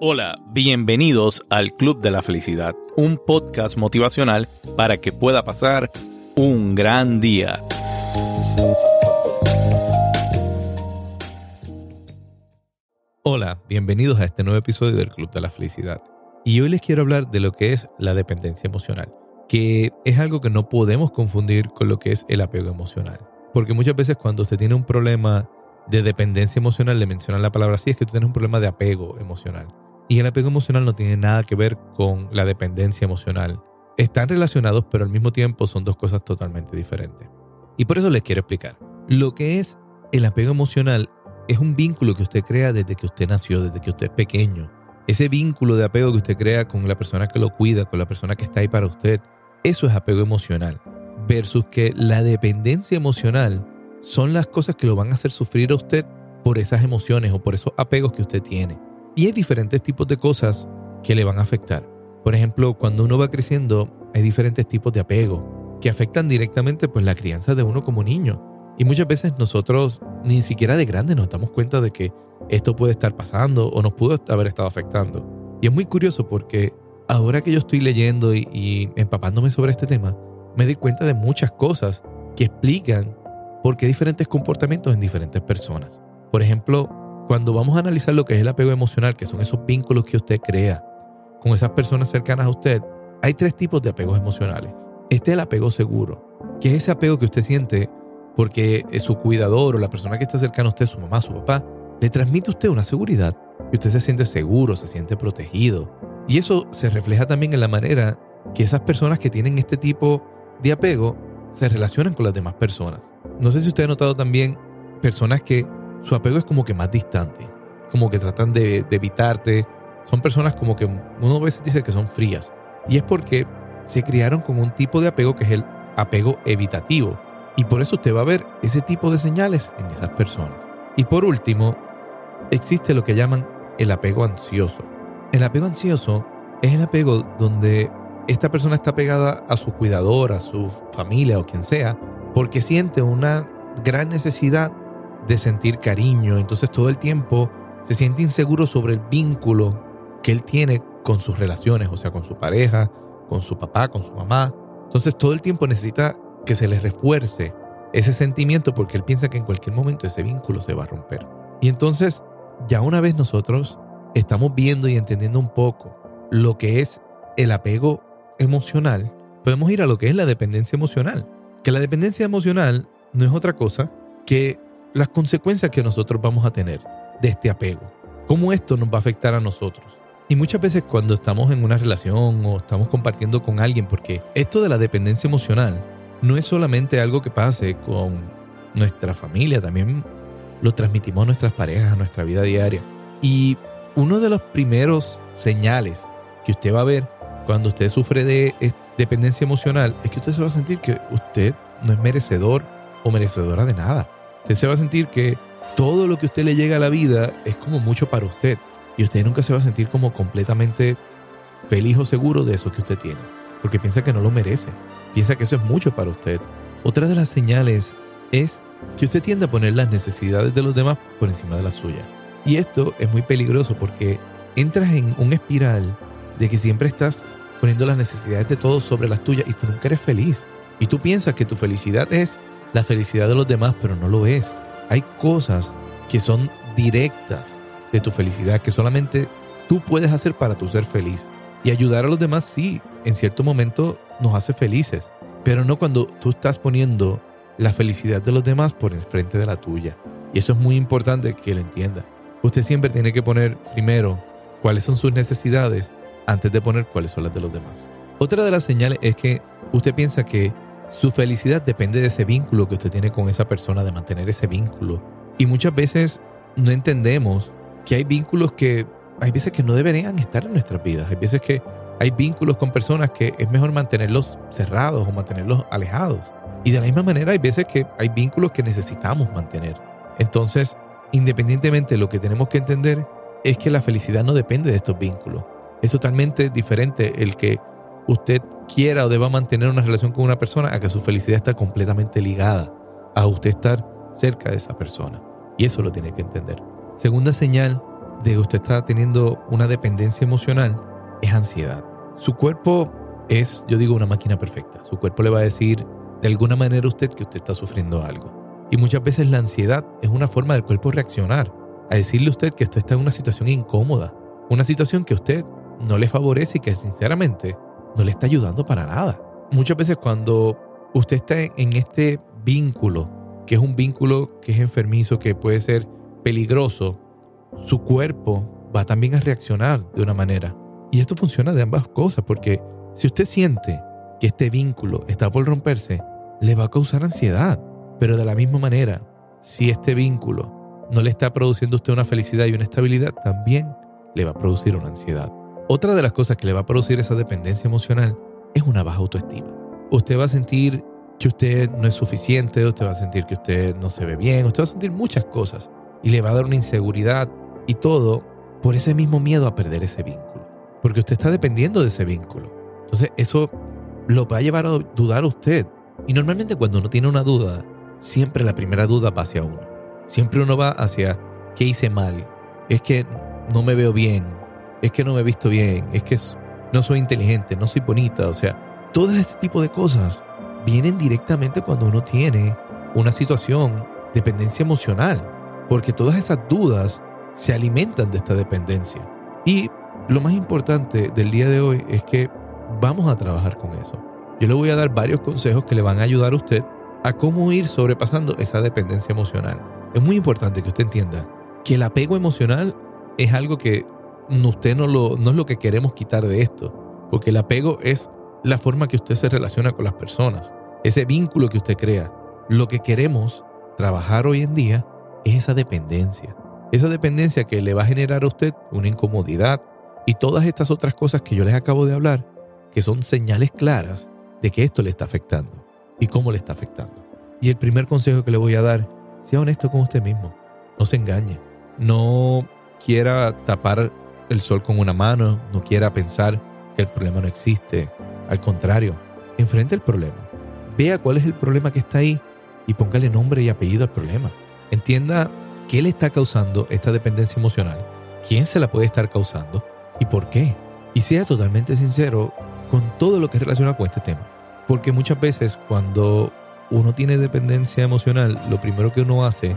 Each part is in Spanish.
Hola, bienvenidos al Club de la Felicidad, un podcast motivacional para que pueda pasar un gran día. Hola, bienvenidos a este nuevo episodio del Club de la Felicidad. Y hoy les quiero hablar de lo que es la dependencia emocional, que es algo que no podemos confundir con lo que es el apego emocional. Porque muchas veces cuando usted tiene un problema de dependencia emocional, le mencionan la palabra así, es que tú tienes un problema de apego emocional. Y el apego emocional no tiene nada que ver con la dependencia emocional. Están relacionados, pero al mismo tiempo son dos cosas totalmente diferentes. Y por eso les quiero explicar. Lo que es el apego emocional es un vínculo que usted crea desde que usted nació, desde que usted es pequeño. Ese vínculo de apego que usted crea con la persona que lo cuida, con la persona que está ahí para usted, eso es apego emocional. Versus que la dependencia emocional son las cosas que lo van a hacer sufrir a usted por esas emociones o por esos apegos que usted tiene. Y hay diferentes tipos de cosas que le van a afectar. Por ejemplo, cuando uno va creciendo, hay diferentes tipos de apego que afectan directamente pues la crianza de uno como niño. Y muchas veces nosotros ni siquiera de grande nos damos cuenta de que esto puede estar pasando o nos pudo haber estado afectando. Y es muy curioso porque ahora que yo estoy leyendo y, y empapándome sobre este tema, me doy cuenta de muchas cosas que explican por qué diferentes comportamientos en diferentes personas. Por ejemplo, cuando vamos a analizar lo que es el apego emocional, que son esos vínculos que usted crea con esas personas cercanas a usted, hay tres tipos de apegos emocionales. Este es el apego seguro, que es ese apego que usted siente porque su cuidador o la persona que está cercana a usted, su mamá, su papá, le transmite a usted una seguridad. Y usted se siente seguro, se siente protegido. Y eso se refleja también en la manera que esas personas que tienen este tipo de apego se relacionan con las demás personas. No sé si usted ha notado también personas que su apego es como que más distante, como que tratan de, evitarte. Son personas como que uno a veces dice que son frías. Y es porque se criaron con un tipo de apego que es el apego evitativo. Y por eso usted va a ver ese tipo de señales en esas personas. Y por último, existe lo que llaman el apego ansioso. El apego ansioso es el apego donde esta persona está pegada a su cuidador, a su familia o quien sea, porque siente una gran necesidad de sentir cariño. Entonces todo el tiempo se siente inseguro sobre el vínculo que él tiene con sus relaciones, o sea, con su pareja, con su papá, con su mamá. Entonces todo el tiempo necesita que se le refuerce ese sentimiento porque él piensa que en cualquier momento ese vínculo se va a romper. Y entonces, ya una vez nosotros estamos viendo y entendiendo un poco lo que es el apego emocional, podemos ir a lo que es la dependencia emocional. Que la dependencia emocional no es otra cosa que las consecuencias que nosotros vamos a tener de este apego. Cómo esto nos va a afectar a nosotros. Y muchas veces cuando estamos en una relación o estamos compartiendo con alguien, porque esto de la dependencia emocional no es solamente algo que pase con nuestra familia, también lo transmitimos a nuestras parejas, a nuestra vida diaria. Y uno de los primeros señales que usted va a ver cuando usted sufre de dependencia emocional es que usted se va a sentir que usted no es merecedor o merecedora de nada. Usted se va a sentir que todo lo que usted le llega a la vida es como mucho para usted. Y usted nunca se va a sentir como completamente feliz o seguro de eso que usted tiene. Porque piensa que no lo merece. Piensa que eso es mucho para usted. Otra de las señales es que usted tiende a poner las necesidades de los demás por encima de las suyas. Y esto es muy peligroso porque entras en un espiral de que siempre estás poniendo las necesidades de todos sobre las tuyas y tú nunca eres feliz. Y tú piensas que tu felicidad es la felicidad de los demás, pero no lo es. Hay cosas que son directas de tu felicidad, que solamente tú puedes hacer para tu ser feliz. Y ayudar a los demás, sí, en cierto momento nos hace felices, pero no cuando tú estás poniendo la felicidad de los demás por enfrente de la tuya. Y eso es muy importante que lo entienda. Usted siempre tiene que poner primero cuáles son sus necesidades antes de poner cuáles son las de los demás. Otra de las señales es que usted piensa que su felicidad depende de ese vínculo que usted tiene con esa persona, de mantener ese vínculo. Y muchas veces no entendemos que hay vínculos que hay veces que no deberían estar en nuestras vidas. Hay veces que hay vínculos con personas que es mejor mantenerlos cerrados o mantenerlos alejados. Y de la misma manera hay veces que hay vínculos que necesitamos mantener. Entonces, independientemente, lo que tenemos que entender es que la felicidad no depende de estos vínculos. Es totalmente diferente el que usted quiera o deba mantener una relación con una persona a que su felicidad está completamente ligada a usted estar cerca de esa persona. Y eso lo tiene que entender. Segunda señal de que usted está teniendo una dependencia emocional es ansiedad. Su cuerpo es, yo digo, una máquina perfecta. Su cuerpo le va a decir de alguna manera a usted que usted está sufriendo algo. Y muchas veces la ansiedad es una forma del cuerpo reaccionar, a decirle a usted que usted está en una situación incómoda, una situación que usted no le favorece y que sinceramente no le está ayudando para nada. Muchas veces cuando usted está en este vínculo, que es un vínculo que es enfermizo, que puede ser peligroso, su cuerpo va también a reaccionar de una manera. Y esto funciona de ambas cosas, porque si usted siente que este vínculo está por romperse, le va a causar ansiedad. Pero de la misma manera, si este vínculo no le está produciendo a usted una felicidad y una estabilidad, también le va a producir una ansiedad. Otra de las cosas que le va a producir esa dependencia emocional es una baja autoestima. Usted va a sentir que usted no es suficiente, usted va a sentir que usted no se ve bien, usted va a sentir muchas cosas y le va a dar una inseguridad y todo por ese mismo miedo a perder ese vínculo. Porque usted está dependiendo de ese vínculo. Entonces eso lo va a llevar a dudar a usted. Y normalmente cuando uno tiene una duda, siempre la primera duda va hacia uno. Siempre uno va hacia qué hice mal. Es que no me veo bien. Es que no me he visto bien. Es que no soy inteligente, no soy bonita. O sea, todo este tipo de cosas vienen directamente cuando uno tiene una situación de dependencia emocional. Porque todas esas dudas se alimentan de esta dependencia. Y lo más importante del día de hoy es que vamos a trabajar con eso. Yo le voy a dar varios consejos que le van a ayudar a usted a cómo ir sobrepasando esa dependencia emocional. Es muy importante que usted entienda que el apego emocional es algo que usted no, lo, no es lo que queremos quitar de esto, porque el apego es la forma que usted se relaciona con las personas, ese vínculo que usted crea. Lo que queremos trabajar hoy en día es esa dependencia. Esa dependencia que le va a generar a usted una incomodidad y todas estas otras cosas que yo les acabo de hablar, que son señales claras de que esto le está afectando y cómo le está afectando. Y el primer consejo que le voy a dar, sea honesto con usted mismo. No se engañe. No quiera tapar el sol con una mano, no quiera pensar que el problema no existe. Al contrario, enfrente el problema. Vea cuál es el problema que está ahí y póngale nombre y apellido al problema. Entienda qué le está causando esta dependencia emocional, quién se la puede estar causando y por qué. Y sea totalmente sincero con todo lo que relaciona con este tema. Porque muchas veces cuando uno tiene dependencia emocional, lo primero que uno hace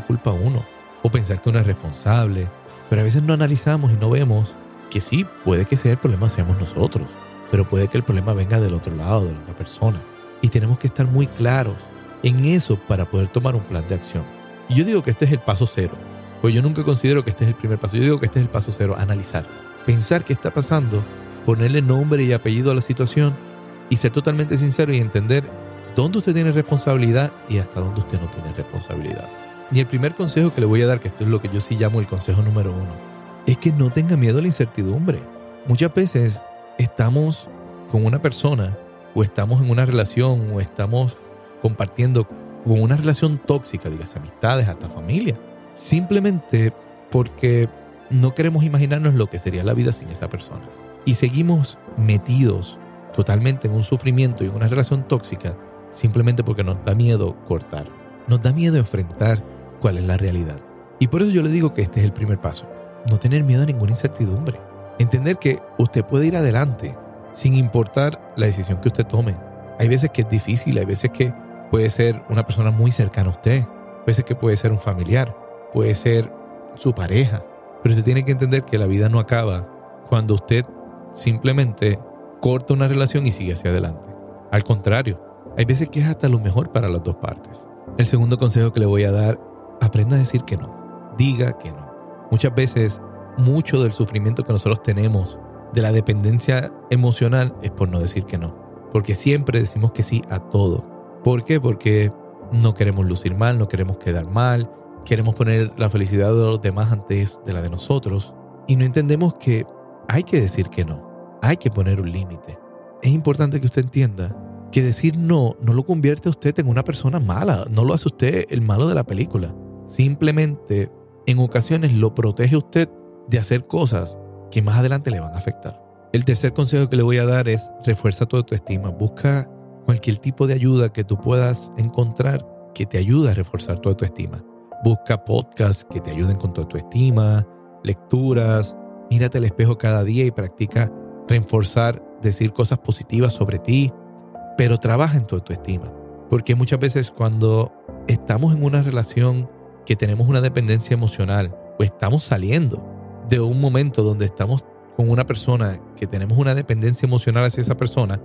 culpa a uno o pensar que uno es responsable, pero a veces no analizamos y no vemos que sí, puede que sea el problema seamos nosotros, pero puede que el problema venga del otro lado, de la otra persona. Y tenemos que estar muy claros en eso para poder tomar un plan de acción. Y yo digo que este es el paso cero, pues yo nunca considero que este es el primer paso, yo digo que este es el paso cero, analizar, pensar qué está pasando, ponerle nombre y apellido a la situación y ser totalmente sincero y entender dónde usted tiene responsabilidad y hasta dónde usted no tiene responsabilidad. Y el primer consejo que le voy a dar, que esto es lo que yo sí llamo el consejo número uno, es que no tenga miedo a la incertidumbre. Muchas veces estamos con una persona o estamos en una relación o estamos compartiendo con una relación tóxica, digas amistades, hasta familia, simplemente porque no queremos imaginarnos lo que sería la vida sin esa persona. Y seguimos metidos totalmente en un sufrimiento y en una relación tóxica simplemente porque nos da miedo cortar. Nos da miedo enfrentar cuál es la realidad. Y por eso yo le digo que este es el primer paso. No tener miedo a ninguna incertidumbre. Entender que usted puede ir adelante sin importar la decisión que usted tome. Hay veces que es difícil, hay veces que puede ser una persona muy cercana a usted, hay veces que puede ser un familiar, puede ser su pareja. Pero usted tiene que entender que la vida no acaba cuando usted simplemente corta una relación y sigue hacia adelante. Al contrario, hay veces que es hasta lo mejor para las dos partes. El segundo consejo que le voy a dar, aprenda a decir que no. Diga que no. Muchas veces, mucho del sufrimiento que nosotros tenemos de la dependencia emocional es por no decir que no. Porque siempre decimos que sí a todo. ¿Por qué? Porque no queremos lucir mal, no queremos quedar mal, queremos poner la felicidad de los demás antes de la de nosotros. Y no entendemos que hay que decir que no. Hay que poner un límite. Es importante que usted entienda que decir no no lo convierte a usted en una persona mala, no lo hace usted el malo de la película. Simplemente en ocasiones lo protege usted de hacer cosas que más adelante le van a afectar. El tercer consejo que le voy a dar es refuerza tu autoestima. Busca cualquier tipo de ayuda que tú puedas encontrar que te ayude a reforzar tu autoestima. Busca podcasts que te ayuden con tu autoestima, lecturas, mírate al espejo cada día y practica reforzar, decir cosas positivas sobre ti, pero trabaja en tu autoestima. Porque muchas veces cuando estamos en una relación que tenemos una dependencia emocional o estamos saliendo de un momento donde estamos con una persona que tenemos una dependencia emocional hacia esa persona,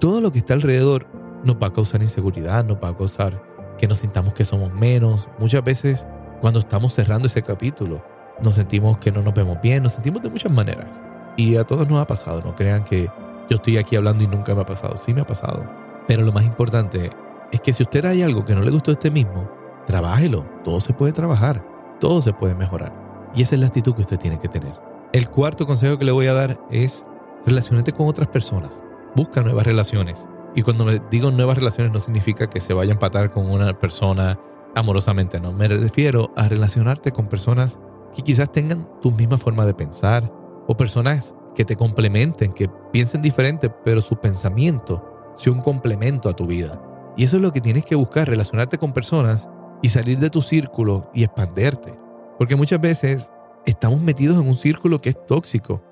todo lo que está alrededor nos va a causar inseguridad, nos va a causar que nos sintamos que somos menos. Muchas veces cuando estamos cerrando ese capítulo, nos sentimos que no nos vemos bien, nos sentimos de muchas maneras. Y a todos nos ha pasado, no crean que yo estoy aquí hablando y nunca me ha pasado, sí me ha pasado. Pero lo más importante es que si usted hay algo que no le gustó a usted mismo, trabájelo, todo se puede trabajar, todo se puede mejorar. Y esa es la actitud que usted tiene que tener. El cuarto consejo que le voy a dar es relacionarte con otras personas. Busca nuevas relaciones. Y cuando me digo nuevas relaciones no significa que se vaya a empatar con una persona amorosamente, no. Me refiero a relacionarte con personas que quizás tengan tu misma forma de pensar o personas que te complementen, que piensen diferente, pero su pensamiento sea un complemento a tu vida. Y eso es lo que tienes que buscar, relacionarte con personas y salir de tu círculo y expanderte. Porque muchas veces estamos metidos en un círculo que es tóxico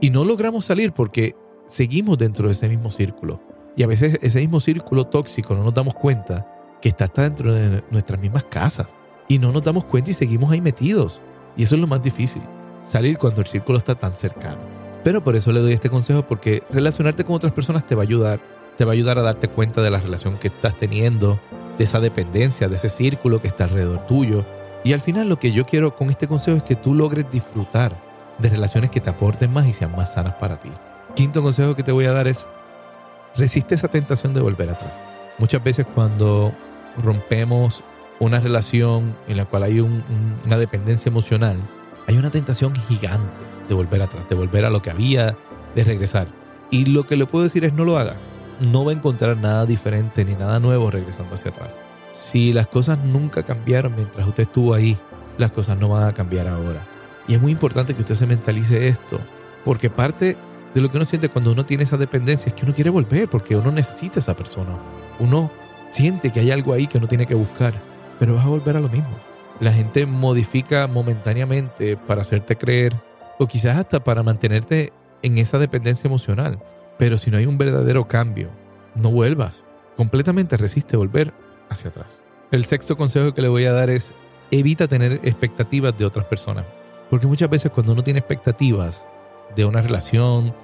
y no logramos salir porque seguimos dentro de ese mismo círculo. Y a veces ese mismo círculo tóxico no nos damos cuenta que está hasta dentro de nuestras mismas casas. Y no nos damos cuenta y seguimos ahí metidos. Y eso es lo más difícil, salir cuando el círculo está tan cercano. Pero por eso le doy este consejo porque relacionarte con otras personas te va a ayudar. Te va a ayudar a darte cuenta de la relación que estás teniendo, de esa dependencia, de ese círculo que está alrededor tuyo y al final lo que yo quiero con este consejo es que tú logres disfrutar de relaciones que te aporten más y sean más sanas para ti. Quinto consejo que te voy a dar es resiste esa tentación de volver atrás. Muchas veces cuando rompemos una relación en la cual hay una dependencia emocional, hay una tentación gigante de volver atrás, de volver a lo que había, de regresar. Y lo que le puedo decir es no lo haga. No va a encontrar nada diferente ni nada nuevo regresando hacia atrás. Si las cosas nunca cambiaron mientras usted estuvo ahí, las cosas no van a cambiar ahora. Y es muy importante que usted se mentalice esto, porque parte de lo que uno siente cuando uno tiene esa dependencia es que uno quiere volver, porque uno necesita esa persona. Uno siente que hay algo ahí que uno tiene que buscar, pero vas a volver a lo mismo. La gente modifica momentáneamente para hacerte creer, o quizás hasta para mantenerte en esa dependencia emocional. Pero si no hay un verdadero cambio, no vuelvas. Completamente resiste volver hacia atrás. El sexto consejo que le voy a dar es evita tener expectativas de otras personas. Porque muchas veces cuando uno tiene expectativas de una relación,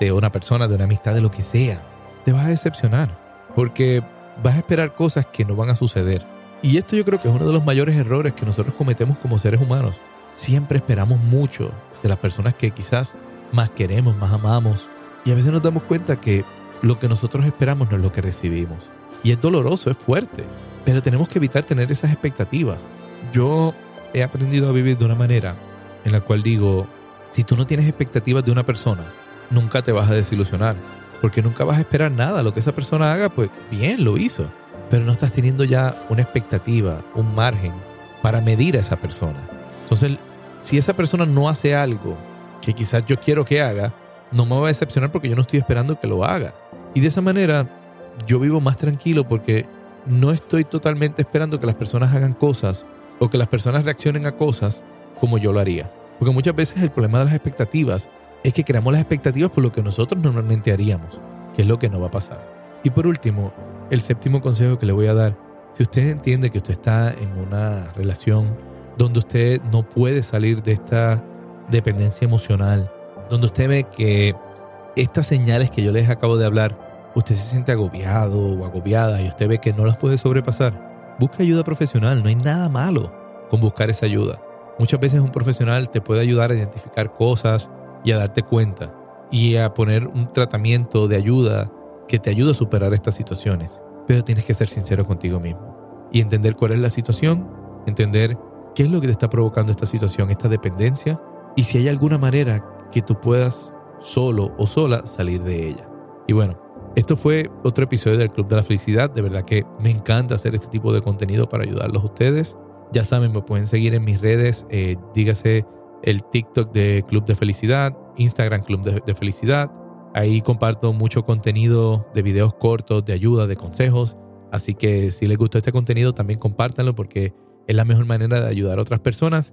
de una persona, de una amistad, de lo que sea, te vas a decepcionar. Porque vas a esperar cosas que no van a suceder. Y esto yo creo que es uno de los mayores errores que nosotros cometemos como seres humanos. Siempre esperamos mucho de las personas que quizás más queremos, más amamos. Y a veces nos damos cuenta que lo que nosotros esperamos no es lo que recibimos. Y es doloroso, es fuerte, pero tenemos que evitar tener esas expectativas. Yo he aprendido a vivir de una manera en la cual digo, si tú no tienes expectativas de una persona, nunca te vas a desilusionar, porque nunca vas a esperar nada. Lo que esa persona haga, pues bien, lo hizo. pero no estás teniendo ya una expectativa, un margen para medir a esa persona. Entonces, si esa persona no hace algo que quizás yo quiero que haga, no me va a decepcionar porque yo no estoy esperando que lo haga. Y de esa manera yo vivo más tranquilo porque no estoy totalmente esperando que las personas hagan cosas o que las personas reaccionen a cosas como yo lo haría. Porque muchas veces el problema de las expectativas es que creamos las expectativas por lo que nosotros normalmente haríamos, que es lo que no va a pasar. Y por último, el séptimo consejo que le voy a dar, si usted entiende que usted está en una relación donde usted no puede salir de esta dependencia emocional, donde usted ve que estas señales que yo les acabo de hablar, usted se siente agobiado o agobiada y usted ve que no las puede sobrepasar, busque ayuda profesional, no hay nada malo con buscar esa ayuda. Muchas veces un profesional te puede ayudar a identificar cosas y a darte cuenta y a poner un tratamiento de ayuda que te ayude a superar estas situaciones. Pero tienes que ser sincero contigo mismo y entender cuál es la situación, entender qué es lo que te está provocando esta situación, esta dependencia y si hay alguna manera que tú puedas solo o sola salir de ella. Y bueno, esto fue otro episodio del Club de la Felicidad. De verdad que me encanta hacer este tipo de contenido para ayudarlos a ustedes. Ya saben, me pueden seguir en mis redes, eh, el TikTok de Club de Felicidad, Instagram Club de, Felicidad. Ahí comparto mucho contenido de videos cortos, de ayuda, de consejos. Así que si les gustó este contenido, también compártanlo porque es la mejor manera de ayudar a otras personas.